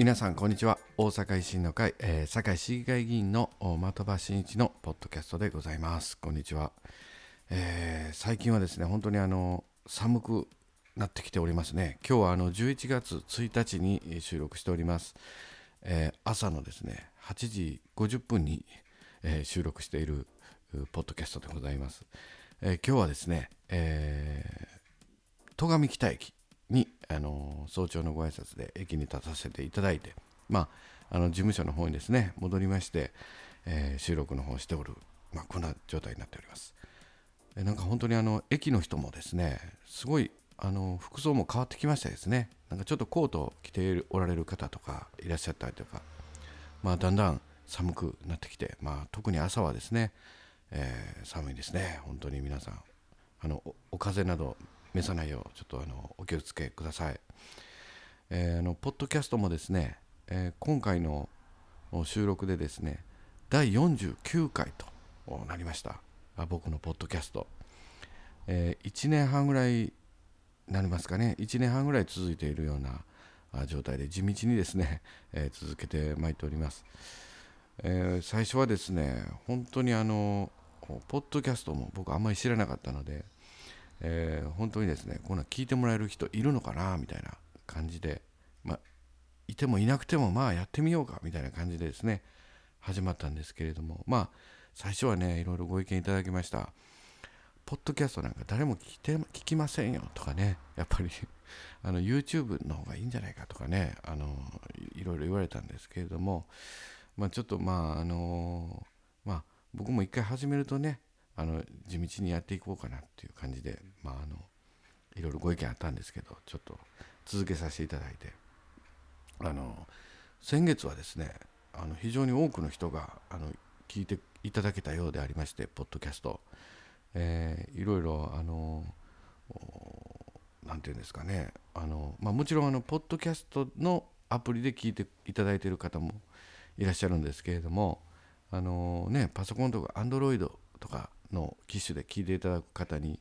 皆さんこんにちは。大阪維新の会、えー、堺市議会議員の的場真一のポッドキャストでございます。こんにちは、えー、最近はですね本当にあの寒くなってきておりますね。今日はあの11月1日に収録しております、えー、朝のですね8時50分に、え収録しているポッドキャストでございます、え今日はですね、え戸上北駅に、あの早朝のご挨拶で駅に立たせていただいて、まあ、あの事務所の方にですね戻りまして、えー、収録の方をしておる、まあ、こんな状態になっております。えなんか本当にあの駅の人もですねすごいあの服装も変わってきましたですねなんかちょっとコートを着ておられる方とかいらっしゃったりとか、まあ、だんだん寒くなってきて、まあ、特に朝はですね、えー、寒いですね本当に皆さんあのお風邪など召さないようちょっとあのお気をつけください、えー、あのポッドキャストもですね、えー、今回の収録でですね第49回となりました。僕のポッドキャスト、えー、1年半ぐらいなりますかね。1年半ぐらい続いているような状態で地道にですね、えー、続けてまいっております、えー、最初はですね本当にあのポッドキャストも僕あんまり知らなかったのでえー、本当にですねこんなん聞いてもらえる人いるのかなみたいな感じで、まあ、いてもいなくてもまあやってみようかみたいな感じでですね始まったんですけれどもまあ最初はねいろいろご意見いただきました。ポッドキャストなんか誰も聞いて聞きませんよとかねやっぱり あの YouTube の方がいいんじゃないかとかねあのいろいろ言われたんですけれどもまあちょっとまああのまあ僕も一回始めるとねあの地道にやっていこうかなっていう感じで、まあ、あのいろいろご意見あったんですけどちょっと続けさせていただいて。あの先月はですねあの非常に多くの人があの聞いていただけたようでありましてポッドキャスト、えー、いろいろあの何て言うんですかね。あの、まあ、もちろんあのポッドキャストのアプリで聞いていただいている方もいらっしゃるんですけれどもあのねパソコンとかアンドロイドとかの機種で聞いていただく方に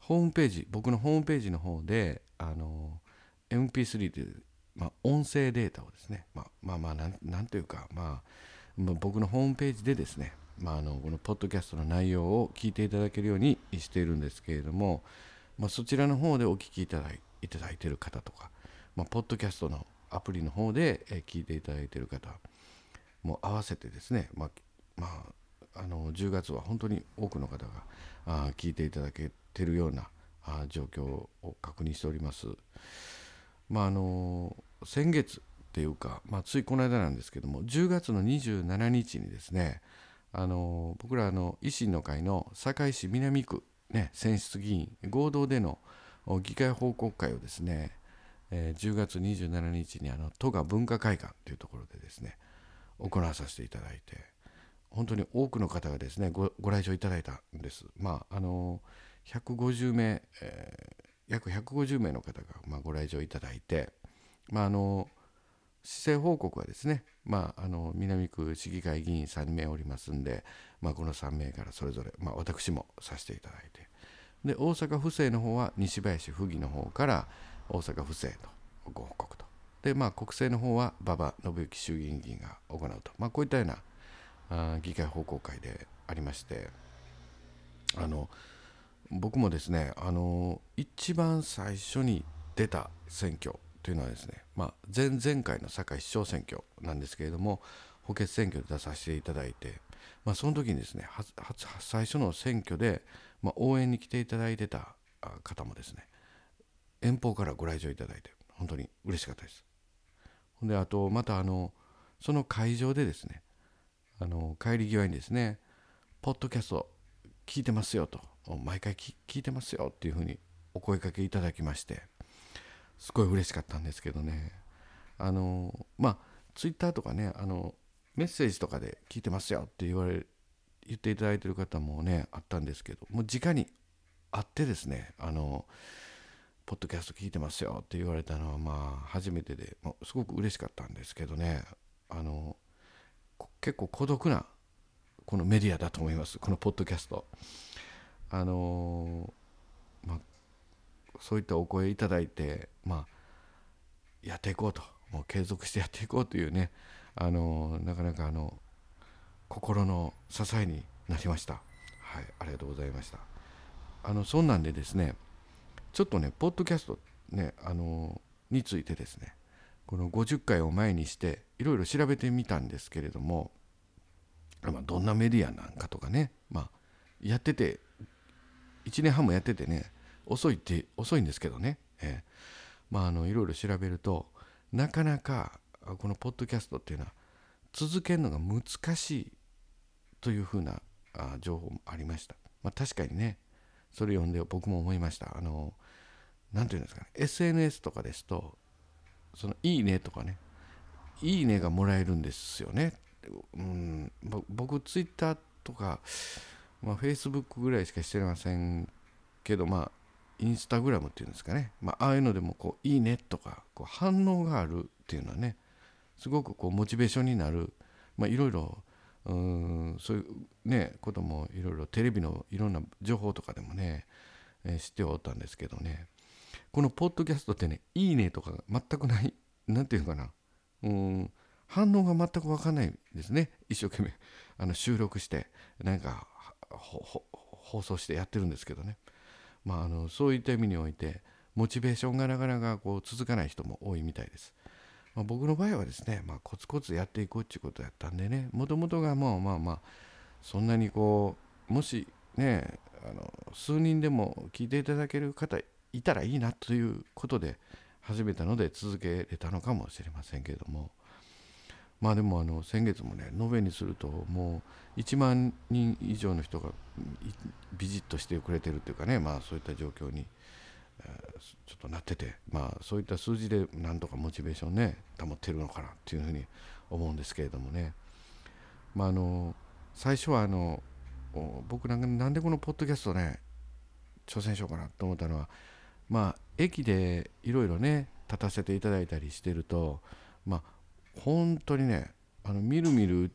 ホームページ僕のホームページの方であの MP3 という、まあ、音声データをですね、まあ、まあまあなんなんというか、まあ、僕のホームページでですね、まあ、あのこのポッドキャストの内容を聞いていただけるようにしているんですけれども、まあ、そちらの方でお聞きいただいいただいている方とか、まあ、ポッドキャストのアプリの方で聞いていただいている方も合わせてですね、まあ、まああの10月は本当に多くの方があ聞いていただけてるようなあ状況を確認しております。まああの先月っていうか、まあ、ついこの間なんですけども10月の27日にですねあの僕らの維新の会の堺市南区、ね、選出議員合同での議会報告会をですね、えー、10月27日にあの都が文化会館というところでですね行わさせていただいて本当に多くの方がですねごご来場いただいたんです。まああの150名、えー、約150名の方が、まあ、ご来場いただいて、まあ、あの市政報告はですね、まあ、あの南区市議会議員3名おりますんで、まあ、この3名からそれぞれ、まあ、私もさせていただいて。で大阪府政の方は西林府議の方から大阪府政とご報告と。で、まあ、国政の方は馬場信之衆議院議員が行うと、まあ、こういったようなあ議会報告会でありましてあの僕もですねあの一番最初に出た選挙というのはですね、まあ、前々回の堺市長選挙なんですけれども補欠選挙で出させていただいて、まあ、その時にですね初最初の選挙で、まあ、応援に来ていただいてた方もですね遠方からご来場いただいて本当に嬉しかったです。ほんであとまたあのその会場でですねあの帰り際にですね「ポッドキャスト聞いてますよ」と「毎回聞いてますよ」っていうふうにお声かけいただきましてすごい嬉しかったんですけどね。あのまあツイッターとかねあのメッセージとかで聞いてますよって言われ言っていただいてる方もねあったんですけどもう直に会ってですねあのポッドキャスト聞いてますよって言われたのはまあ初めてで、もすごく嬉しかったんですけどね。あの結構孤独なこのメディアだと思いますこのポッドキャスト。あのー、まあそういったお声いただいてまあやっていこうともう継続してやっていこうというねあのなかなかあの心の支えになりました。はいありがとうございました。あのそんなんでですねちょっとねポッドキャストねあのについてですねこの50回を前にしていろいろ調べてみたんですけれども、ま、どんなメディアなんかとかね、まあ、やってて1年半もやっててね遅いって遅いんですけどね、え、まあのいろいろ調べるとなかなかこのポッドキャストっていうのは続けるのが難しいというふうなあ情報もありました。まあ、確かにねそれ読んで僕も思いました。あの何て言うんですかね SNS とかですとそのいいねとかねいいねがもらえるんですよね。うん、僕ツイッターとか、まあ、Facebook ぐらいしかしてませんけどまあインスタグラムっていうんですかね、まあ、あいうのでもこういいねとかこう反応があるっていうのはねすごくこうモチベーションになる。まあいろいろうんそういうねこともいろいろテレビのいろんな情報とかでもね、えー、知っておったんですけどね。このポッドキャストってねいいねとか全くない 何て言うかな。うん反応が全く分かんないですね。一生懸命。あの収録してなんか放送してやってるんですけどね。まあ、あのそういった意味においてモチベーションがなかなかこう続かない人も多いみたいです。まあ、僕の場合はですね、まあ、コツコツやっていこうっていうことやったんでね。もともとがまあまあまあそんなにこうもしねあの数人でも聞いていただける方いたらいいなということで始めたので続けれたのかもしれませんけれども。まあでもあの先月もね延べにするともう1万人以上の人がビジッとしてくれてるっていうかねまあそういった状況に、ちょっとなっててまあそういった数字でなんとかモチベーションね保ってるのかなっていうふうに思うんですけれどもね。まああの最初はあの僕なんかなんでこのポッドキャストね挑戦しようかなと思ったのはまあ駅でいろいろね立たせていただいたりしてるとまあ本当にねあのみるみる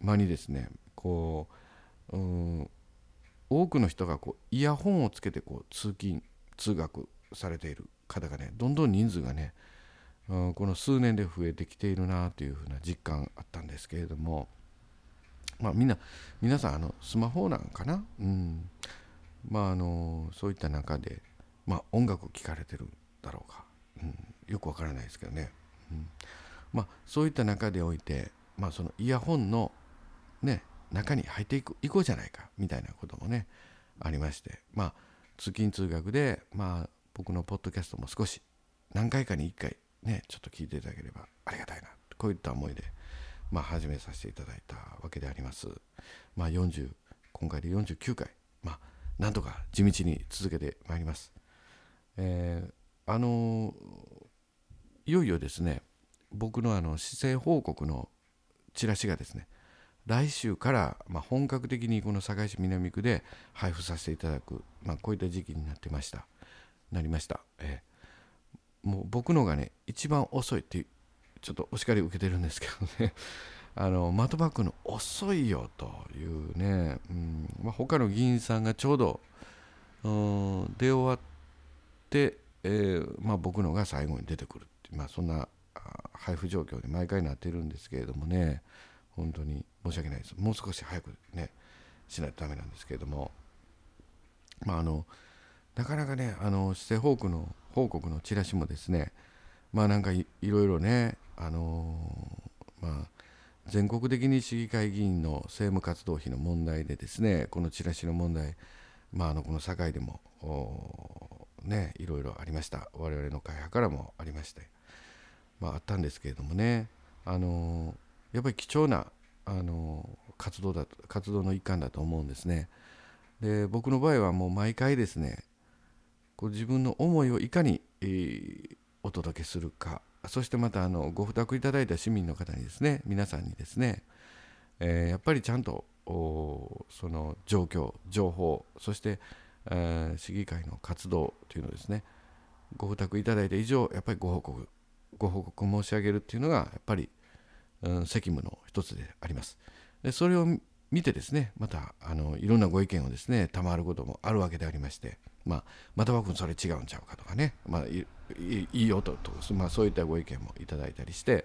間にですねこううん多くの人がこうイヤホンをつけてこう通勤通学されている方がねどんどん人数がね、うん、この数年で増えてきているなというふうな実感あったんですけれどもまあみんな皆さんあのスマホなんかな、うん、まああのそういった中で、まあ、音楽を聴かれてるだろうか、うん、よくわからないですけどね、うん。まあ、そういった中でおいて、まあ、そのイヤホンの、ね、中に入っていくいこうじゃないかみたいなこともねありまして、まあ、通勤通学で、まあ、僕のポッドキャストも少し何回かに1回ねちょっと聞いていただければありがたいなこういった思いで、まあ、始めさせていただいたわけであります。まあ、40今回で49回、まあ、なんとか地道に続けてまいります。えー、あのいよいよですね僕のあの施政報告のチラシがですね来週から、まあ、本格的にこの堺市南区で配布させていただく、まあ、こういった時期になってました。なりました、えー、もう僕のがね一番遅いってちょっとお叱り受けてるんですけどね。あの的場君の遅いよというね、うん。まあ、他の議員さんがちょうど出終わって、えーまあ、僕のが最後に出てくるってまあ、そんな配布状況で毎回なってるんですけれどもね本当に申し訳ないです。もう少し早くねしないとダメなんですけれども。まああのなかなかねあの施政報告の報告のチラシもですねまあなんかいろいろねあのまあ全国的に市議会議員の政務活動費の問題でですねこのチラシの問題まああのこの堺でもねいろいろありました。我々の会派からもありまして。まあ、あったんですけれどもね、あのやっぱり貴重な、あの活動だ活動の一環だと思うんですね。で僕の場合はもう毎回ですねこう自分の思いをいかに、えー、お届けするかそしてまたあのご負託いただいた市民の方にですね皆さんにですね、えー、やっぱりちゃんとその状況情報そして、え、市議会の活動というのですねご負託いただいた以上やっぱりご報告ご報告申し上げるっていうのがやっぱり、うん、責務の一つであります。でそれを見てですねまたあのいろんなご意見をですね賜ることもあるわけでありまして、まあ、または君それ違うんちゃうかとかね、まあ、いいよとと、まあ、そういったご意見もいただいたりして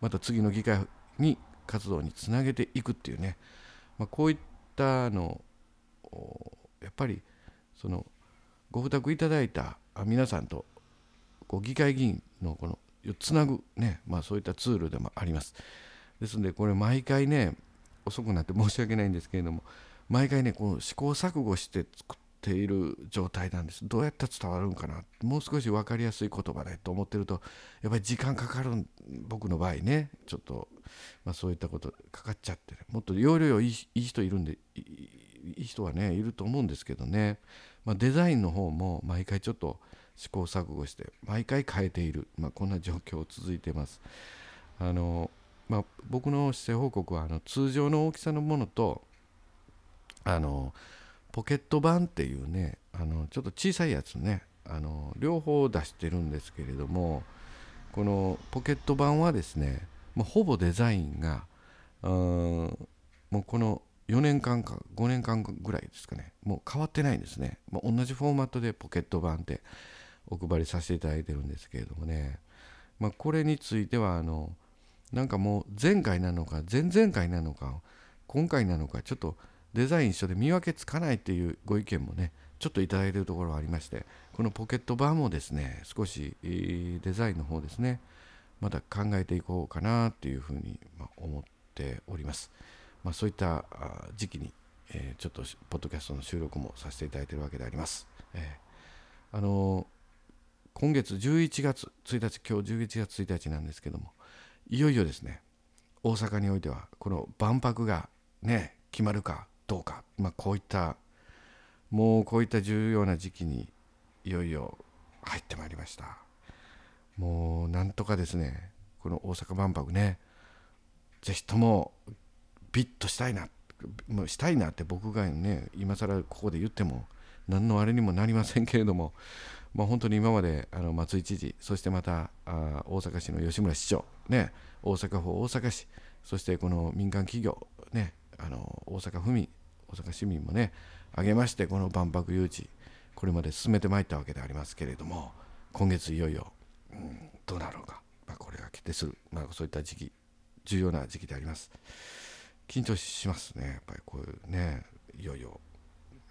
また次の議会に活動につなげていくっていうね、まあ、こういったのやっぱりそのご負託いただいた皆さんとこう議会議員のこのつなぐね、まあ、そういったツールでもあります。ですのでこれ毎回ね遅くなって 申し訳ないんですけれども毎回ねこの試行錯誤して作っている状態なんですどうやって伝わるんかなもう少し分かりやすい言葉でと思ってるとやっぱり時間かかる僕の場合ねちょっと、まあ、そういったことかかっちゃって、ね、もっと容量いいいい人いるんでいい人はねいると思うんですけどね、まあ、デザインの方も毎回ちょっと試行錯誤して毎回変えている、まあ、こんな状況続いてます。あのまあ、僕の姿勢報告はあの通常の大きさのものとあのポケット版っていうねあのちょっと小さいやつねあの両方出してるんですけれどもこのポケット版はですねもうほぼデザインがもうこの4年間か5年間ぐらいですかね。もう変わってないんですね、まあ、同じフォーマットでポケット版ってお配りさせていただいてるんですけれどもね、まあ、これについてはあのなんかもう前回なのか前々回なのか今回なのかちょっとデザイン一緒で見分けつかないっていうご意見もねちょっといただいているところがありましてこのポケットバーもですね少しデザインの方ですねまた考えていこうかなっていうふうに思っております、まあ、そういった時期に、えー、ちょっとポッドキャストの収録もさせていただいているわけであります、えー、あのー今月11月1日今日11月1日なんですけどもいよいよですね大阪においてはこの万博がね決まるかどうか、まあ、こういったもうこういった重要な時期にいよいよ入ってまいりました。もうなんとかですねこの大阪万博ねぜひともビッとしたいなもうしたいなって僕がね今更ここで言っても何のあれにもなりませんけれどもまあ、本当に今まであの松井知事、そしてまたあ大阪市の吉村市長、ね、大阪府大阪市、そしてこの民間企業、ね、あの大阪府民、大阪市民もね、挙げまして、この万博誘致、これまで進めてまいったわけでありますけれども、今月いよいよ、うん、どうなるのか、まあ、これが決定する、まあ、そういった時期、重要な時期であります。緊張しますね、やっぱりこういうね、いよいよ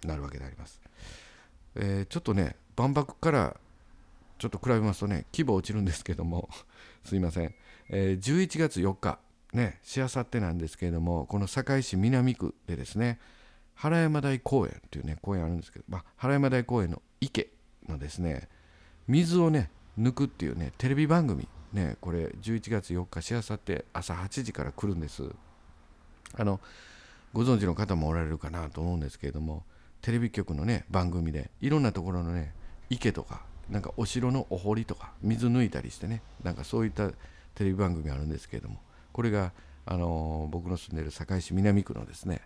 なるわけであります。えー、ちょっとね、万博からちょっと比べますとね、規模落ちるんですけども、すいません、えー、11月4日、ね、しあさってなんですけれども、この堺市南区でですね、原山台公園というね、公園あるんですけど、まあ、原山台公園の池のですね、水をね、抜くっていうね、テレビ番組、ね、これ11月4日しあさって朝8時から来るんです。あの、ご存知の方もおられるかなと思うんですけれども、テレビ局のね、番組で、いろんなところのね、池とかなんかお城のお堀とか水抜いたりしてねなんかそういったテレビ番組あるんですけれどもこれが、あの、僕の住んでる堺市南区のですね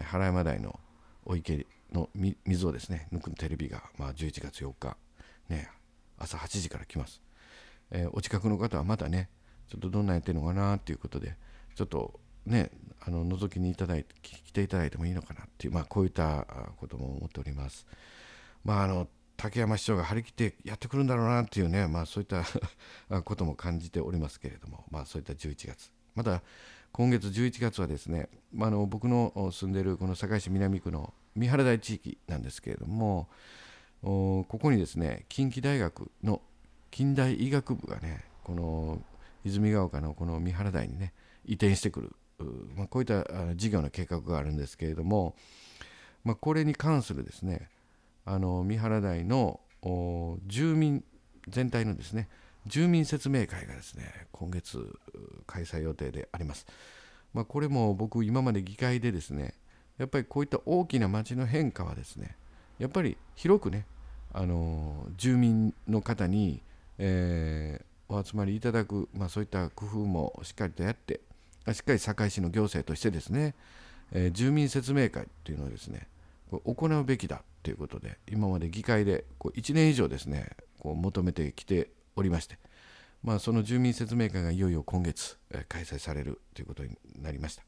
原山台のお池の水をですね抜くテレビが、まあ、11月4日、ね、朝8時から来ます、えー、お近くの方はまたねちょっとどんなやってるのかなっていうことでちょっとねあの覗きにいただいて来ていただいてもいいのかなっていう、まあ、こういったことも思っております。まああの竹山市長が張り切ってやってくるんだろうなっていうね、まあ、そういった ことも感じておりますけれども、まあ、そういった11月。また今月11月はですね、まあ、の僕の住んでいるこの堺市南区の三原台地域なんですけれどもここにですね近畿大学の近代医学部がねこの泉ヶ丘のこの三原台にね移転してくる、まあ、こういった事業の計画があるんですけれども、まあ、これに関するですねあの三原台の住民全体のですね住民説明会がですね今月開催予定であります。まあ、これも僕今まで議会でですねやっぱりこういった大きな街の変化はですねやっぱり広くねあの住民の方に、えー、お集まりいただく、まあ、そういった工夫もしっかりとやってしっかり堺市の行政としてですね、えー、住民説明会っていうのをですね行うべきだということで今まで議会でこう1年以上ですねこう求めてきておりまして、まあ、その住民説明会がいよいよ今月、え開催されるということになりました。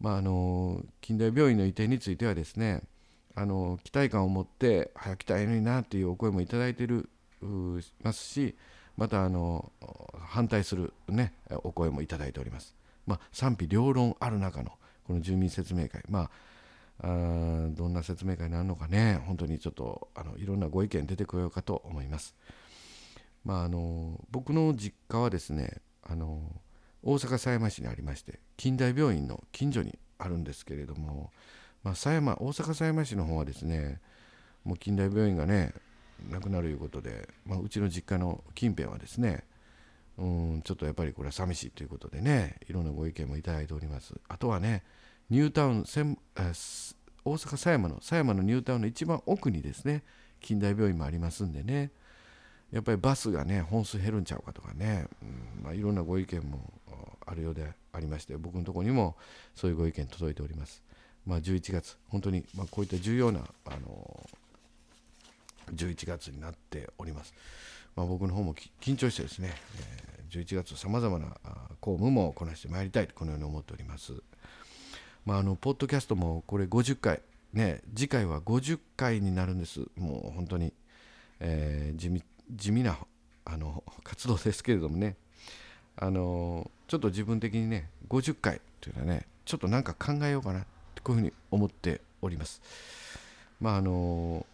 まあ、あの近代病院の移転についてはですねあの期待感を持って早く来たいのになというお声もいただいているますしまたあの反対する、ね、お声もいただいております。まあ、賛否両論ある中のこの住民説明会、まあ、あどんな説明会になるのかね、本当にちょっとあのいろんなご意見出てこようかと思います。まあ、あの僕の実家はですねあの大阪狭山市にありまして近代病院の近所にあるんですけれども、まあ、狭山大阪狭山市の方はですねもう近代病院がねなくなるいうことで、まあ、うちの実家の近辺はですねうんちょっとやっぱりこれは寂しいということでねいろんなご意見もいただいておりますあとはねニュータウン大阪狭山の狭山のニュータウンの一番奥にですね近代病院もありますんでねやっぱりバスがね本数減るんちゃうかとかね、うんまあ、いろんなご意見もあるようでありまして僕のとこにもそういうご意見届いております。まあ、11月本当にまこういった重要なあの11月になっております。まあ、僕の方も緊張してですね、えー、11月さまざまな公務もこなしてまいりたいとこのように思っております。まあ、あのポッドキャストもこれ50回ね次回は50回になるんです。もう本当に、えー、地味地味なあの活動ですけれどもね。あのちょっと自分的にね50回というのはねちょっとなんか考えようかなこういうふうに思っております。まああの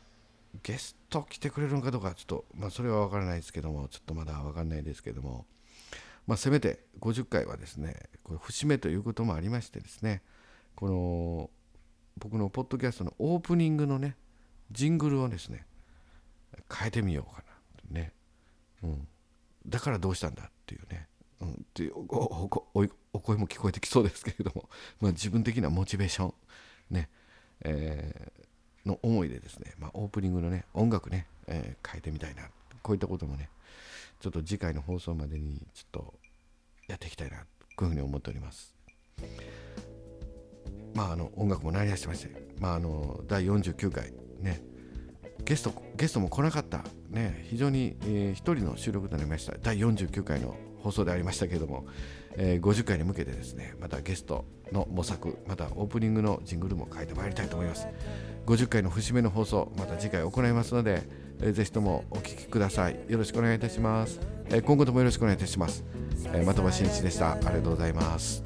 ゲスト来てくれるのかどうかちょっと、まあ、それは分からないですけどもちょっとまだ分かんないですけども、まあ、せめて50回はですねこれ節目ということもありましてですねこの僕のポッドキャストのオープニングのねジングルをですね変えてみようかなね、うん、だからどうしたんだっていうね、うん、っていうお声も聞こえてきそうですけれども、まあ、自分的なモチベーションね、えーの思いでですね、まあ、オープニングのね音楽ね、えー、変えてみたいな。こういったこともねちょっと次回の放送までにちょっとやっていきたいなこういうふうに思っております。まああの音楽も鳴り出してまして、まあ、あの第49回ねゲストゲストも来なかったね非常に、えー、一人の収録となりました。第49回の放送でありましたけれども、えー、50回に向けてですねまたゲストの模索またオープニングのジングルも変えてまいりたいと思います。50回の節目の放送また次回行いますので、えー、ぜひともお聞きください。よろしくお願いいたします、えー、今後ともよろしくお願いいたします、えー、的場真一でした。ありがとうございます。